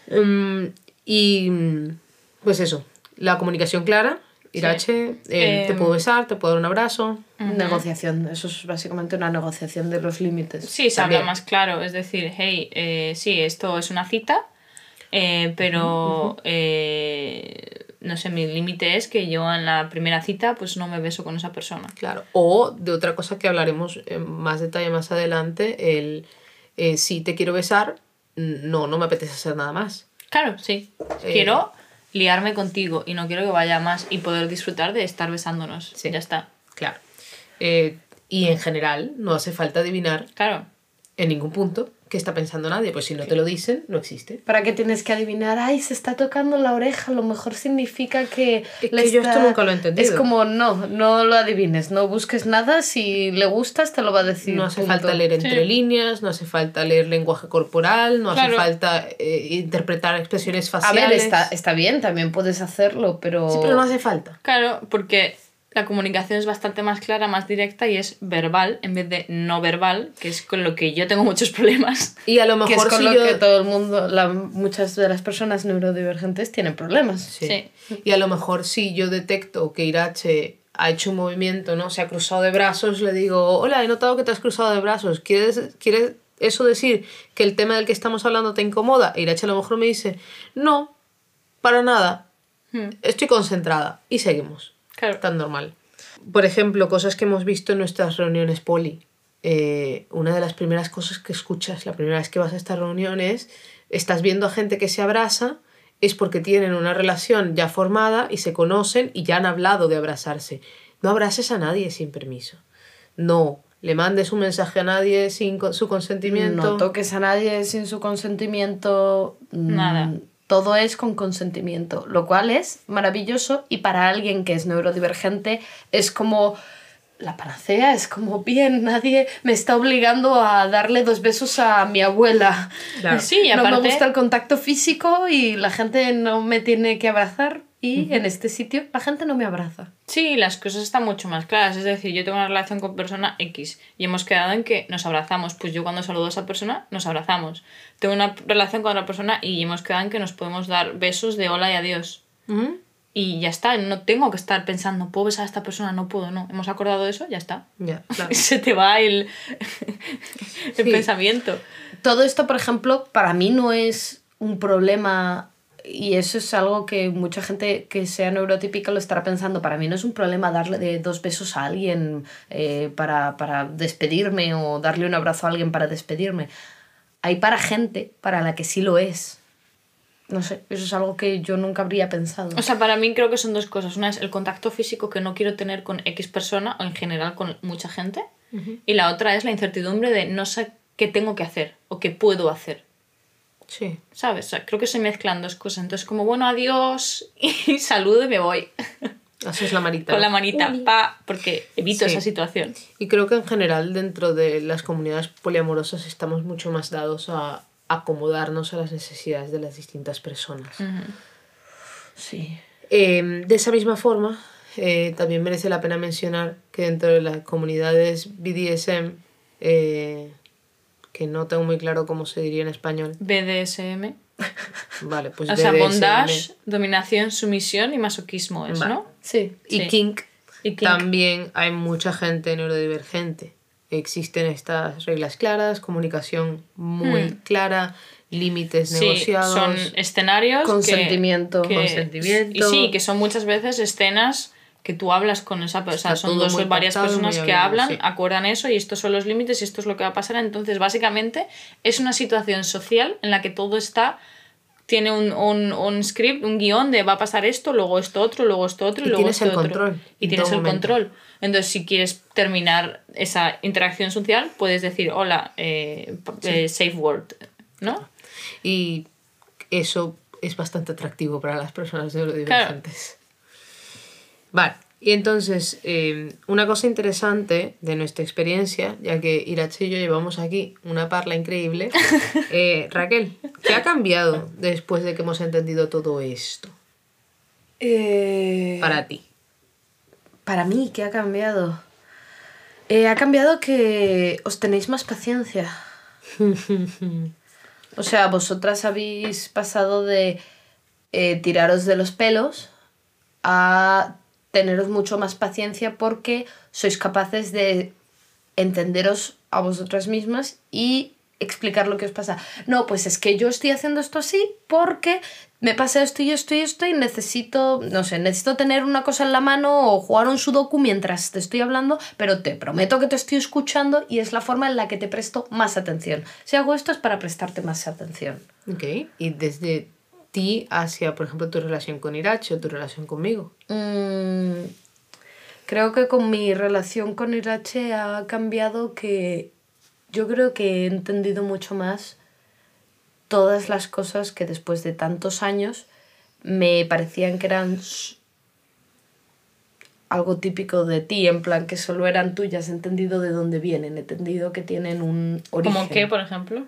Mm, y pues eso, la comunicación clara, Irache, eh, te Em, puedo besar, te puedo dar un abrazo. Negociación. Eso es básicamente una negociación de los límites. Sí, se También. habla más claro. Es decir, hey, eh, sí, esto es una cita, eh, pero eh, no sé, mi límite es que yo en la primera cita pues no me beso con esa persona. Claro. O de otra cosa que hablaremos en más detalle más adelante, el eh, si te quiero besar, no, no me apetece hacer nada más. Claro, sí. Eh, Quiero liarme contigo y no quiero que vaya más y poder disfrutar de estar besándonos. Sí. Ya está. Claro. Eh, y en general, no hace falta adivinar Claro. en ningún punto qué está pensando nadie, pues si no te lo dicen, no existe. ¿Para qué tienes que adivinar? Ay, se está tocando la oreja, a lo mejor significa que... Es le que yo esto nunca lo he entendido. Es como, no, no lo adivines, no busques nada, si le gustas te lo va a decir. No hace punto. falta leer entre Sí. líneas, no hace falta leer lenguaje corporal, no hace falta eh, interpretar expresiones A faciales. ver, está, está bien, también puedes hacerlo, pero... Sí, pero no hace falta. Claro, porque la comunicación es bastante más clara, más directa y es verbal en vez de no verbal, que es con lo que yo tengo muchos problemas. Y a lo que es mejor con si lo yo... que todo el mundo, la, muchas de las personas neurodivergentes tienen problemas. Sí. Sí. Y a lo mejor si yo detecto que Irache ha hecho un movimiento, ¿no? Se ha cruzado de brazos, le digo, hola, he notado que te has cruzado de brazos. ¿Quieres, ¿Quieres eso decir que el tema del que estamos hablando te incomoda? E Irache a lo mejor me dice, no, para nada, Hmm, estoy concentrada. Y seguimos. Claro. Tan normal. Por ejemplo, cosas que hemos visto en nuestras reuniones poli. Eh, una de las primeras cosas que escuchas la primera vez que vas a estas reuniones, estás viendo a gente que se abraza, es porque tienen una relación ya formada y se conocen y ya han hablado de abrazarse. No abraces a nadie sin permiso. No le mandes un mensaje a nadie sin su consentimiento. No toques a nadie sin su consentimiento. mm, Nada. Todo es con consentimiento, lo cual es maravilloso y para alguien que es neurodivergente es como la panacea, es como bien, nadie me está obligando a darle dos besos a mi abuela. Claro. Sí, y no me gusta el contacto físico y la gente no me tiene que abrazar y en este sitio la gente no me abraza. Sí, las cosas están mucho más claras. Es decir, yo tengo una relación con persona X y hemos quedado en que nos abrazamos. Pues yo cuando saludo a esa persona, nos abrazamos. Tengo una relación con otra persona y hemos quedado en que nos podemos dar besos de hola y adiós. Y ya está, no tengo que estar pensando, ¿puedo besar a esta persona? No puedo, no. Hemos acordado eso, ya está. Ya, claro. Se te va el, el Sí. pensamiento. Todo esto, por ejemplo, para mí no es un problema y eso es algo que mucha gente que sea neurotípica lo estará pensando. Para mí no es un problema darle de dos besos a alguien eh, para, para despedirme o darle un abrazo a alguien para despedirme. Hay para gente para la que sí lo es. No sé, eso es algo que yo nunca habría pensado. O sea, para mí creo que son dos cosas. Una es el contacto físico que no quiero tener con X persona o en general con mucha gente. Y la otra es la incertidumbre de no sé qué tengo que hacer o qué puedo hacer. Sí. ¿Sabes? O sea, creo que se mezclan dos cosas. Entonces, como bueno, adiós y saludo y me voy. Haces la manita. Con la manita, pa, porque evito Sí. esa situación. Y creo que en general dentro de las comunidades poliamorosas estamos mucho más dados a acomodarnos a las necesidades de las distintas personas. Sí. Eh, de esa misma forma, eh, también merece la pena mencionar que dentro de las comunidades BDSM, eh, que no tengo muy claro cómo se diría en español, BDSM. vale, pues O sea, BDSM bondage, dominación, sumisión y masoquismo es, Vale. ¿no? Sí. y Sí. kink, Y kink. también hay mucha gente neurodivergente. Existen estas reglas claras, comunicación muy Hmm. clara, límites Sí, negociados. son escenarios. que- Consentimiento. que- Consentimiento. Y sí, que son muchas veces escenas que tú hablas con esa persona. Está Son todo dos o varias y personas que hablan, sí. acuerdan eso y estos son los límites y esto es lo que va a pasar. Entonces, básicamente, es una situación social en la que todo está tiene un, un, un script, un guion de va a pasar esto, luego esto otro, luego esto otro, y, luego tienes esto el otro. control Y en tienes el momento. control. Entonces, si quieres terminar esa interacción social, puedes decir, hola, eh, eh, safe word, ¿no? Y eso es bastante atractivo para las personas neurodivergentes. Vale, y entonces, eh, una cosa interesante de nuestra experiencia, ya que Irache y yo llevamos aquí una parla increíble, eh, Raquel, ¿qué ha cambiado después de que hemos entendido todo esto Eh, para ti? Para mí, ¿qué ha cambiado? Eh, ha cambiado que os tenéis más paciencia. O sea, vosotras habéis pasado de tiraros de los pelos a teneros mucho más paciencia porque sois capaces de entenderos a vosotras mismas y explicar lo que os pasa. No, pues es que yo estoy haciendo esto así porque me pasa esto y esto y esto y necesito, no sé, necesito tener una cosa en la mano o jugar un sudoku mientras te estoy hablando, pero te prometo que te estoy escuchando y es la forma en la que te presto más atención. Si hago esto es para prestarte más atención. Ok, y desde ti hacia, por ejemplo, tu relación con Irache o tu relación conmigo. Mm, creo que con mi relación con Irache ha cambiado que yo creo que he entendido mucho más todas las cosas que después de tantos años me parecían que eran algo típico de ti, en plan que solo eran tuyas, he entendido de dónde vienen, he entendido que tienen un origen. ¿Como qué, por ejemplo?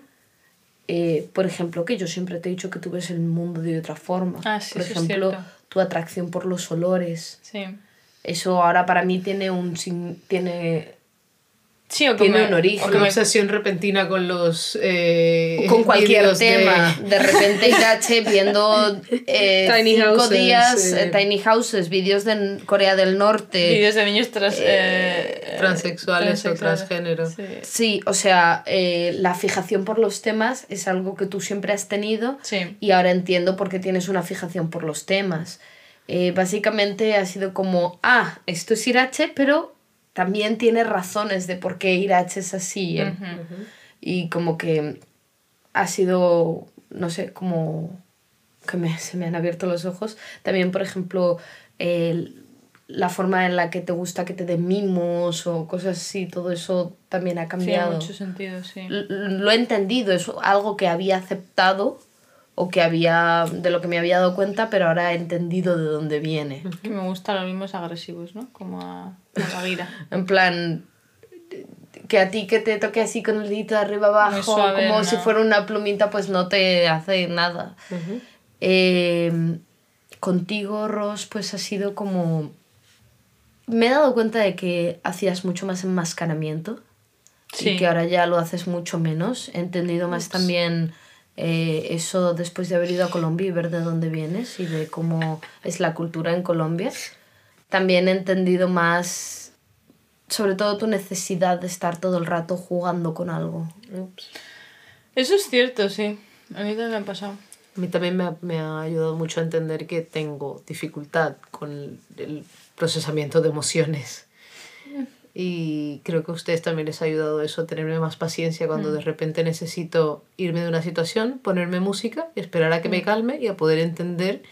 Eh, por ejemplo, que yo siempre te he dicho que tú ves el mundo de otra forma. Ah, sí, por es ejemplo, tu atracción por los olores. Sí. Eso ahora para mí tiene un sin- tiene Sí, o Tiene me- un origen. o que una me- obsesión repentina con los. eh, con cualquier de- tema. De... repente Irache viendo eh, Tiny cinco houses, días eh. Tiny Houses, vídeos de Corea del Norte. Vídeos de niños tras, eh, transexuales o transgénero. Sí. Sí, o sea, eh, la fijación por los temas es algo que tú siempre has tenido Sí. y ahora entiendo por qué tienes una fijación por los temas. Eh, básicamente ha sido como, ah, esto es Irache, pero también tiene razones de por qué Irache es así. ¿eh? Y como que ha sido, no sé, como que me, se me han abierto los ojos. También, por ejemplo, el- la forma en la que te gusta que te den mimos o cosas así, todo eso también ha Sí, en cambiado. mucho sentido, sí. L- lo he entendido, es algo que había aceptado o que había de lo que me había dado cuenta, pero ahora he entendido de dónde viene. Que me gustan los mismos agresivos, ¿no? Como a, a la. En plan que a ti que te toque así con el dedito de arriba abajo, suave, como ¿no? si fuera una plumita, pues no te hace nada. Eh, contigo, Ros, pues ha sido como... Me he dado cuenta de que hacías mucho más enmascaramiento Sí. y que ahora ya lo haces mucho menos. He entendido más también eh, eso después de haber ido a Colombia y ver de dónde vienes y de cómo es la cultura en Colombia. También he entendido más, sobre todo tu necesidad de estar todo el rato jugando con algo. Ups. Eso es cierto, sí. A mí también me ha pasado. A mí también me ha, me ha ayudado mucho a entender que tengo dificultad con el procesamiento de emociones. Y creo que a ustedes también les ha ayudado eso, a tenerme más paciencia cuando de repente necesito irme de una situación, ponerme música y esperar a que me calme y a poder entender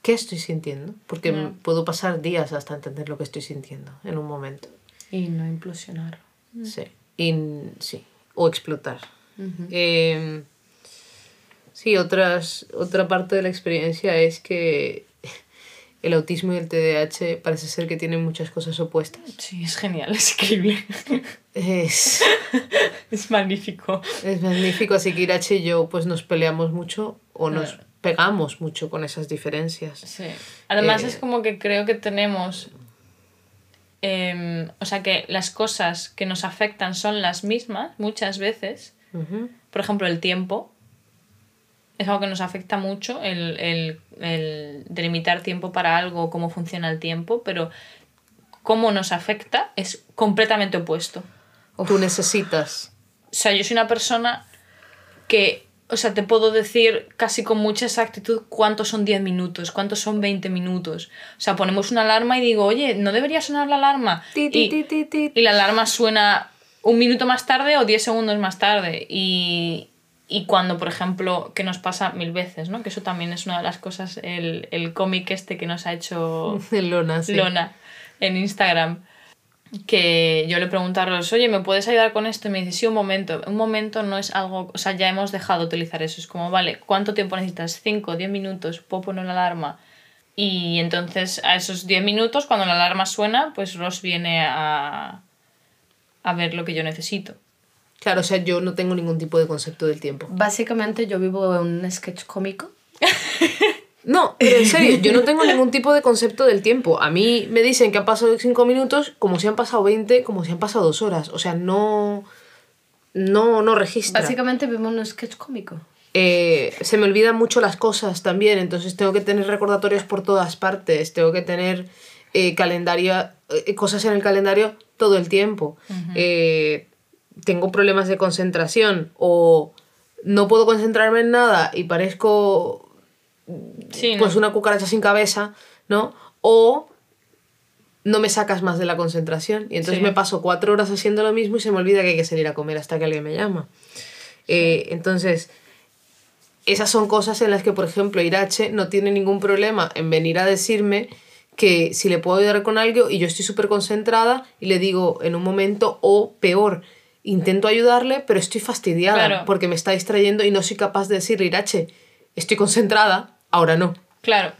qué estoy sintiendo. Porque puedo pasar días hasta entender lo que estoy sintiendo en un momento. Y no implosionar. Sí. Y, sí. O explotar. Eh, sí, otras, otra parte de la experiencia es que el autismo y el TDAH parece ser que tienen muchas cosas opuestas. Sí, es genial, es increíble. Es, es magnífico. es magnífico, así que Irache y yo pues nos peleamos mucho o nos pegamos mucho con esas diferencias. Sí. Además Eh, es como que creo que tenemos... em, o sea, que las cosas que nos afectan son las mismas muchas veces. Por ejemplo, el tiempo. Es algo que nos afecta mucho, el, el, el delimitar tiempo para algo, cómo funciona el tiempo, pero cómo nos afecta es completamente opuesto. Tú necesitas. O sea, yo soy una persona que, o sea, te puedo decir casi con mucha exactitud cuántos son 10 minutos, cuántos son 20 minutos. O sea, ponemos una alarma y digo, oye, ¿no debería sonar la alarma? Ti, ti, Y- ti, ti. y la alarma suena un minuto más tarde o 10 segundos más tarde. Y, Y cuando, por ejemplo, que nos pasa mil veces, ¿no? Que eso también es una de las cosas, el, el cómic este que nos ha hecho Lona, sí. Lona en Instagram, que yo le pregunto a Ros, oye, ¿me puedes ayudar con esto? Y me dice, sí, un momento. Un momento no es algo, o sea, ya hemos dejado de utilizar eso. Es como, vale, ¿cuánto tiempo necesitas? ¿5, 10 minutos? ¿Puedo poner una alarma? Y entonces a esos 10 minutos, cuando la alarma suena, pues Ross viene a, a ver lo que yo necesito. Claro, o sea, yo no tengo ningún tipo de concepto del tiempo. Básicamente yo vivo en un sketch cómico. No, pero en serio, yo no tengo ningún tipo de concepto del tiempo. A mí me dicen que han pasado 5 minutos como si han pasado 20, como si han pasado 2 horas. O sea, no. No, no registra. Básicamente vivo en un sketch cómico. Eh, se me olvidan mucho las cosas también, entonces tengo que tener recordatorios por todas partes, tengo que tener eh, calendario, eh, cosas en el calendario todo el tiempo. Tengo problemas de concentración o no puedo concentrarme en nada y parezco Sí, pues ¿no? una cucaracha sin cabeza, ¿no? O no me sacas más de la concentración y entonces Sí. me paso cuatro horas haciendo lo mismo y se me olvida que hay que salir a comer hasta que alguien me llama. Eh, entonces, esas son cosas en las que, por ejemplo, Irache no tiene ningún problema en venir a decirme que si le puedo ayudar con algo y yo estoy súper concentrada y le digo en un momento o peor, intento ayudarle, pero estoy fastidiada Claro. porque me está distrayendo y no soy capaz de decirle, Irache, estoy concentrada, ahora no. Claro.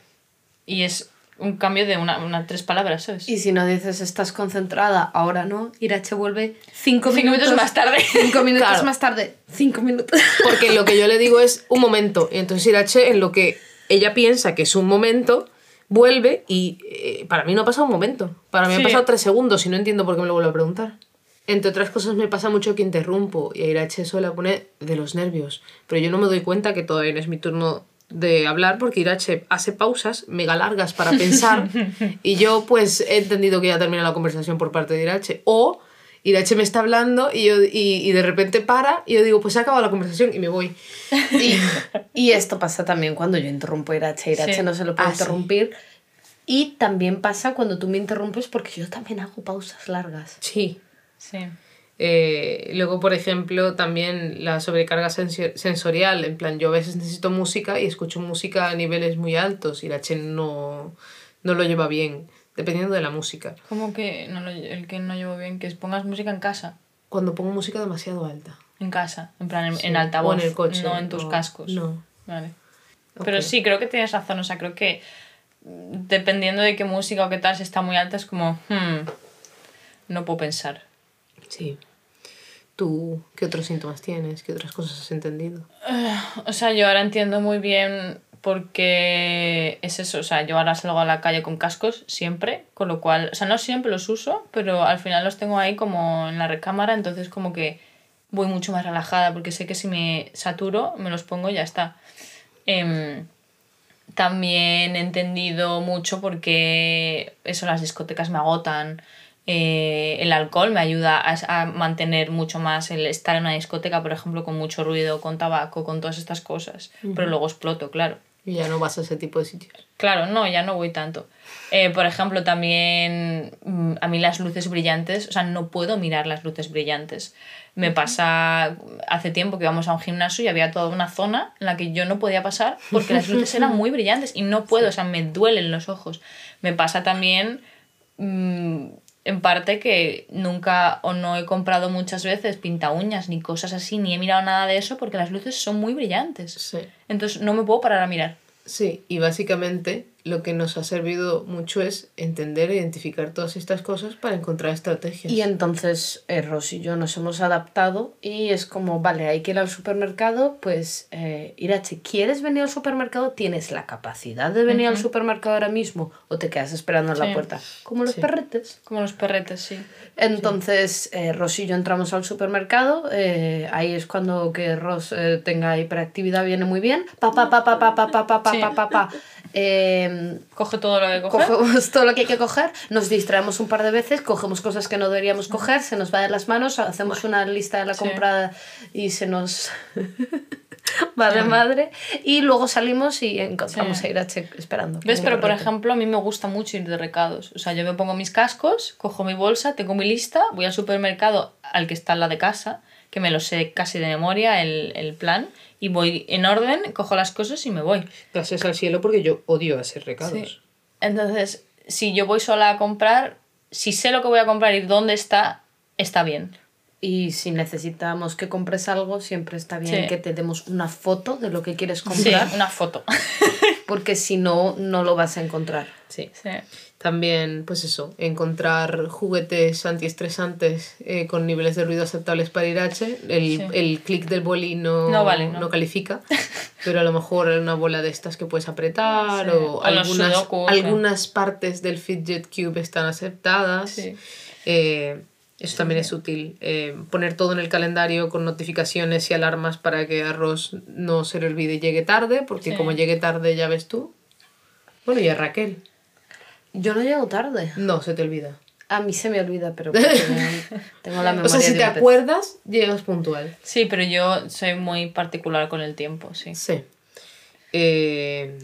Y es un cambio de una, una tres palabras, ¿sabes? Y si no dices estás concentrada, ahora no, Irache vuelve cinco, Cinco minutos más tarde. Cinco minutos Claro. más tarde. Cinco minutos. Porque lo que yo le digo es un momento. Y entonces Irache, en lo que ella piensa que es un momento, vuelve y eh, para mí no ha pasado un momento. Para mí Sí. ha pasado tres segundos y no entiendo por qué me lo vuelve a preguntar. Entre otras cosas me pasa mucho que interrumpo y a Irache eso la pone de los nervios. Pero yo no me doy cuenta que todavía no es mi turno de hablar porque Irache hace pausas mega largas para pensar y yo pues he entendido que ya termina la conversación por parte de Irache. O Irache me está hablando y, yo, y, y de repente para y yo digo pues se ha acabado la conversación y me voy. Y, y esto pasa también cuando yo interrumpo a Irache. Irache Sí. no se lo puede Ah, sí. interrumpir. Y también pasa cuando tú me interrumpes porque yo también hago pausas largas. Sí. Sí. Eh, luego, por ejemplo, también la sobrecarga sensorial. En plan, yo a veces necesito música y escucho música a niveles muy altos y la Chen no, no lo lleva bien, dependiendo de la música. Como que no lo- el que no llevo bien, que pongas música en casa. Cuando pongo música demasiado alta. En casa, en plan en, Sí. en altavoz, O en el coche, no en tus o- cascos. no. Vale. Pero Ok. sí, creo que tienes razón. O sea, creo que mm, dependiendo de qué música o qué tal, si está muy alta, es como, hmm, no puedo pensar. Sí. ¿Tú qué otros síntomas tienes? ¿Qué otras cosas has entendido? O sea, yo ahora entiendo muy bien porque es eso. O sea, yo ahora salgo a la calle con cascos siempre, con lo cual, o sea, no siempre los uso, pero al final los tengo ahí como en la recámara, entonces como que voy mucho más relajada porque sé que si me saturo, me los pongo y ya está. Em, también he entendido mucho porque eso, las discotecas me agotan. Eh, el alcohol me ayuda a, a mantener mucho más el estar en una discoteca, por ejemplo, con mucho ruido, con tabaco, con todas estas cosas. Pero luego exploto, claro. Y ya no vas a ese tipo de sitios. Claro, no, ya no voy tanto. Eh, por ejemplo, también mm, a mí las luces brillantes, o sea, no puedo mirar las luces brillantes. Me pasa hace tiempo que íbamos a un gimnasio y había toda una zona en la que yo no podía pasar porque las luces eran muy brillantes y no puedo, o sea, me duelen los ojos. Me pasa también mm, en parte que nunca o no he comprado muchas veces pinta uñas ni cosas así, ni he mirado nada de eso porque las luces son muy brillantes. Sí. Entonces no me puedo parar a mirar. Sí, y básicamente lo que nos ha servido mucho es entender e identificar todas estas cosas para encontrar estrategias. Y entonces eh, Ros y yo nos hemos adaptado y es como, vale, hay que ir al supermercado, pues eh, Irache, ¿quieres venir al supermercado? ¿Tienes la capacidad de venir al supermercado ahora mismo o te quedas esperando en Sí. la puerta? Como los Sí. perretes. Como los perretes, sí. Entonces, eh, Ros y yo entramos al supermercado. eh, ahí es cuando que Ros eh, tenga hiperactividad viene muy bien. Pa, pa, pa, pa, pa, pa, pa, pa, pa, pa, pa. Eh, Coge todo lo que coge. cogemos todo lo que hay que coger, nos distraemos un par de veces, cogemos cosas que no deberíamos coger, se nos va de las manos, hacemos una lista de la Sí. compra y se nos va de madre. Y luego salimos y encontramos Sí. a Irache esperando. ¿Ves? Pero por ejemplo, a mí me gusta mucho ir de recados. O sea, yo me pongo mis cascos, cojo mi bolsa, tengo mi lista, voy al supermercado al que está al lado de casa que me lo sé casi de memoria el, el plan y voy en orden, cojo las cosas y me voy. Gracias al cielo porque yo odio hacer recados. Sí. Entonces, si yo voy sola a comprar, si sé lo que voy a comprar y dónde está, está bien. Y si necesitamos que compres algo, siempre está bien Sí. que te demos una foto de lo que quieres Sí, comprar, una foto. porque si no, no lo vas a encontrar. Sí. Sí. También, pues eso, encontrar juguetes antiestresantes eh, con niveles de ruido aceptables para Irache. El, Sí. el clic del boli no, No vale, no. califica, pero a lo mejor una bola de estas que puedes apretar Sí. o O algunas, sudokus, sí. algunas partes del fidget cube están aceptadas. Sí. Eh, eso también es útil. Eh, poner todo en el calendario con notificaciones y alarmas para que a Ross no se le olvide y llegue tarde, porque como llegue tarde ya ves tú. Bueno, y a Raquel. Yo no llego tarde. No, se te olvida. A mí se me olvida, pero tengo la memoria O sea, si te pez. acuerdas, llegas puntual. Sí, pero yo soy muy particular con el tiempo, sí. Sí. Eh,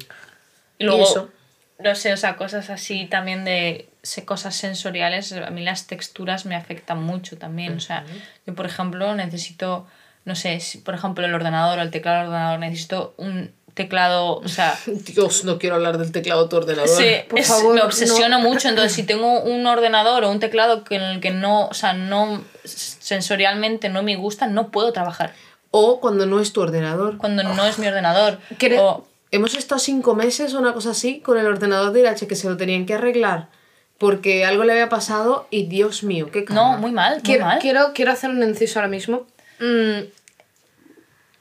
Y luego, eso? no sé, o sea, cosas así también de sé, cosas sensoriales, a mí las texturas me afectan mucho también. O sea, yo, por ejemplo, necesito, no sé, si, por ejemplo, el ordenador o el teclado del ordenador, necesito un teclado, o sea, Dios, no quiero hablar del teclado de tu ordenador. Sí, Por es- favor, me obsesiona no. mucho. Entonces, si tengo un ordenador o un teclado que en el que no, o sea, no sensorialmente no me gusta, no puedo trabajar. O cuando no es tu ordenador. Cuando no es mi ordenador. O- Hemos estado cinco meses o una cosa así con el ordenador de Irache que se lo tenían que arreglar porque algo le había pasado y Dios mío, qué calma. no, muy mal, muy Quiero, mal. quiero, quiero hacer un inciso ahora mismo. Mm,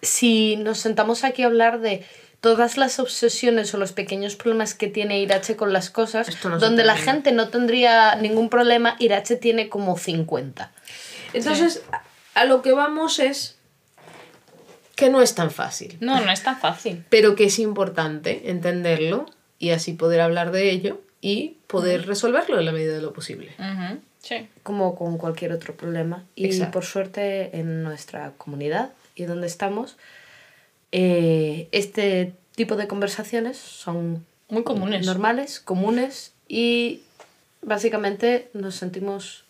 si nos sentamos aquí a hablar de todas las obsesiones o los pequeños problemas que tiene Irache con las cosas, no donde la gente no tendría ningún problema, Irache tiene como 50. Entonces, a- a lo que vamos es que no es tan fácil, No, no es tan fácil. pero que es importante entenderlo y así poder hablar de ello y poder resolverlo en la medida de lo posible. Sí. como con cualquier otro problema. Y Exacto. por suerte en nuestra comunidad y donde estamos, eh, este tipo de conversaciones son Muy comunes. normales, comunes y básicamente nos sentimos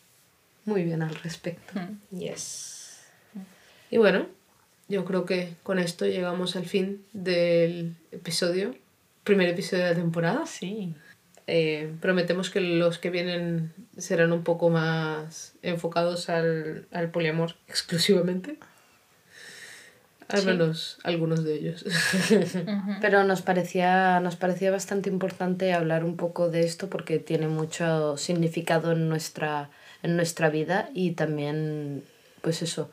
muy bien al respecto. Yes. Y bueno, yo creo que con esto llegamos al fin del episodio, primer episodio de la temporada. Sí. Eh, prometemos que los que vienen serán un poco más enfocados al, al poliamor exclusivamente. Al Sí. menos algunos de ellos. Pero nos parecía, nos parecía bastante importante hablar un poco de esto porque tiene mucho significado en nuestra, en nuestra vida y también, pues eso,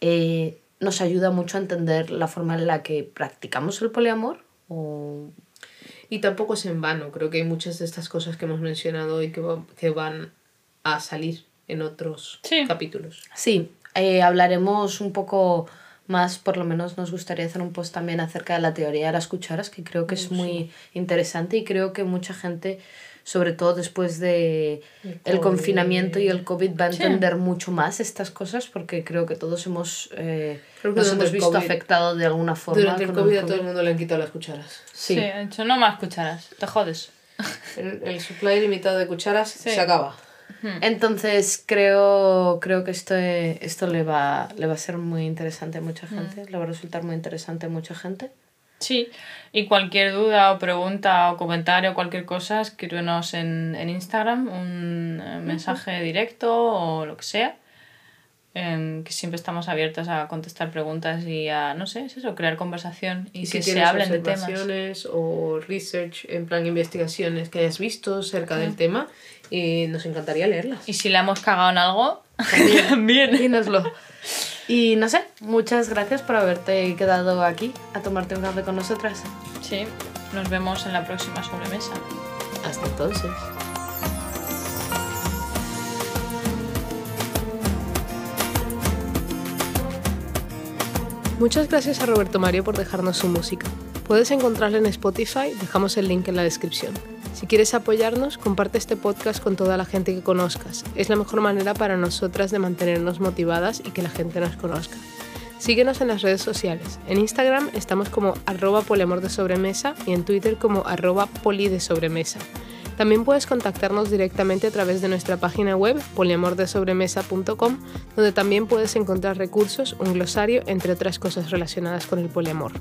eh, nos ayuda mucho a entender la forma en la que practicamos el poliamor. O... y tampoco es en vano, creo que hay muchas de estas cosas que hemos mencionado hoy que, va- que van a salir en otros Sí. capítulos. Sí, eh, hablaremos un poco más, por lo menos nos gustaría hacer un post también acerca de la teoría de las cucharas, que creo que es muy interesante y creo que mucha gente, sobre todo después de El el COVID. confinamiento y el COVID, va a Sí. entender mucho más estas cosas porque creo que todos hemos, eh, Creo que nos hemos el visto COVID- afectados de alguna forma. Durante el con COVID a todo el mundo le han quitado las cucharas. Sí. Sí. de hecho, no más cucharas. Te jodes. El, el supply limitado de cucharas se acaba. Entonces creo, creo que esto, esto le, va, le va a ser muy interesante a mucha gente, le va a resultar muy interesante a mucha gente. Sí, y cualquier duda o pregunta o comentario o cualquier cosa, escríbenos en, en Instagram un eh, mensaje directo o lo que sea. em, que siempre estamos abiertos a contestar preguntas y a, no sé, es eso, crear conversación y, Y que si se hablen de temas. o research, en plan investigaciones que hayas visto acerca del tema, y nos encantaría leerlas. Y si le hemos cagado en algo, también. Dínoslo. Y no sé, muchas gracias por haberte quedado aquí a tomarte un café con nosotras. Sí, nos vemos en la próxima sobremesa. Hasta entonces. Muchas gracias a Roberto Mario por dejarnos su música. Puedes encontrarla en Spotify, dejamos el link en la descripción. Si quieres apoyarnos, comparte este podcast con toda la gente que conozcas. Es la mejor manera para nosotras de mantenernos motivadas y que la gente nos conozca. Síguenos en las redes sociales. En Instagram estamos como arroba poliamor de sobremesa y en Twitter como arroba poli de sobremesa. También puedes contactarnos directamente a través de nuestra página web poliamordesobremesa.com, donde también puedes encontrar recursos, un glosario, entre otras cosas relacionadas con el poliamor.